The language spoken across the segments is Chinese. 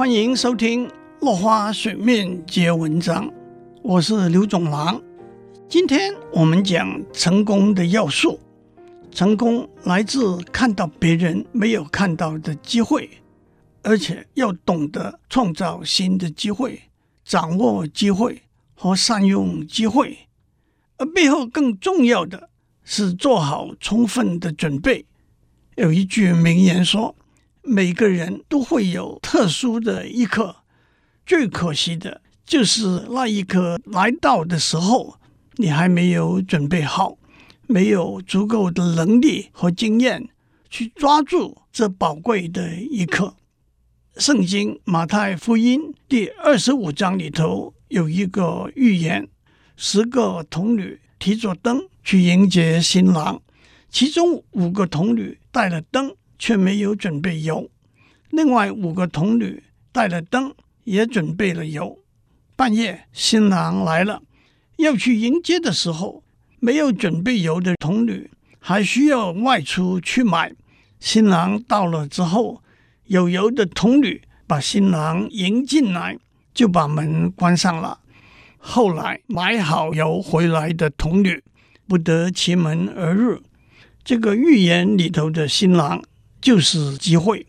欢迎收听《落花水面皆文章》，我是刘总郎。今天我们讲成功的要素。成功来自看到别人没有看到的机会，而且要懂得创造新的机会，掌握机会和善用机会。而背后更重要的是做好充分的准备。有一句名言说。每个人都会有特殊的一刻，最可惜的就是那一刻来到的时候，你还没有准备好，没有足够的能力和经验去抓住这宝贵的一刻。圣经马太福音第二十五章里头有一个寓言：十个童女提着灯去迎接新郎，其中五个童女带了灯。却没有准备油。另外五个童女带了灯，也准备了油。半夜，新郎来了，要去迎接的时候，没有准备油的童女还需要外出去买。新郎到了之后，有油的童女把新郎迎进来，就把门关上了。后来买好油回来的童女不得其门而入。这个寓言里头的新郎。就是机会，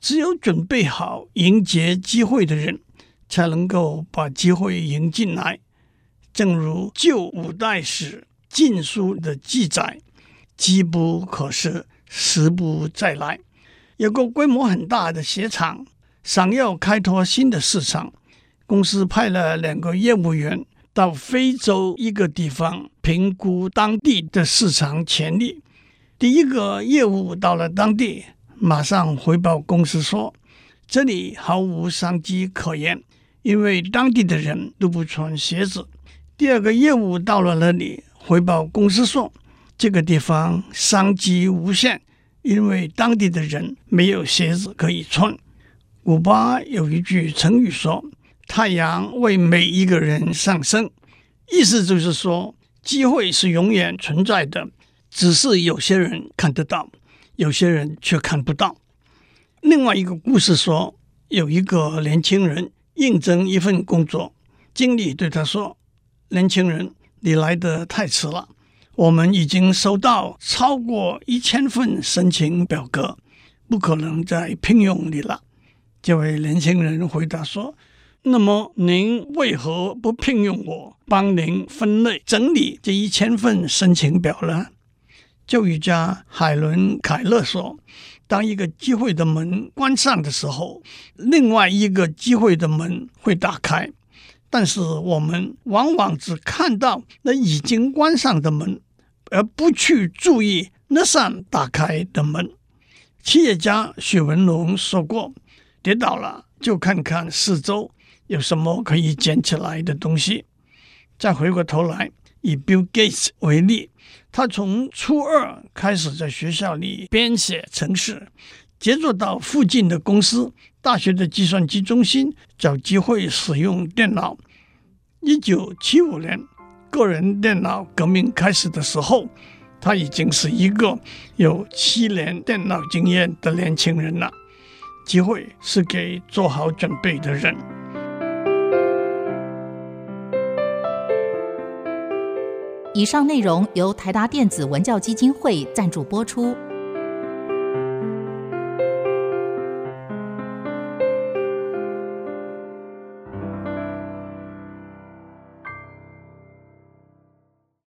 只有准备好迎接机会的人，才能够把机会迎进来。正如旧五代史《晋书》的记载：“机不可失，时不再来。”有个规模很大的鞋厂，想要开拓新的市场，公司派了两个业务员到非洲一个地方评估当地的市场潜力。第一个业务到了当地，马上回报公司说：“这里毫无商机可言，因为当地的人都不穿鞋子。”第二个业务到了那里，回报公司说：“这个地方商机无限，因为当地的人没有鞋子可以穿。”古巴有一句成语说：“太阳为每一个人上升”，意思就是说，机会是永远存在的。只是有些人看得到，有些人却看不到。另外一个故事说，有一个年轻人应征一份工作，经理对他说：“年轻人，你来的太迟了，我们已经收到超过一千份申请表格，不可能再聘用你了。”这位年轻人回答说：“那么您为何不聘用我，帮您分类整理这一千份申请表呢？”教育家海伦·凯勒说：“当一个机会的门关上的时候，另外一个机会的门会打开。但是我们往往只看到那已经关上的门，而不去注意那扇打开的门。”企业家许文龙说过：“跌倒了就看看四周有什么可以捡起来的东西。”再回过头来，以 Bill Gates 为例。他从初二开始在学校里编写程式，接着到附近的公司、大学的计算机中心找机会使用电脑。一九七五年，个人电脑革命开始的时候，他已经是一个有七年电脑经验的年轻人了。机会是给做好准备的人。以上内容由台达电子文教基金会赞助播出。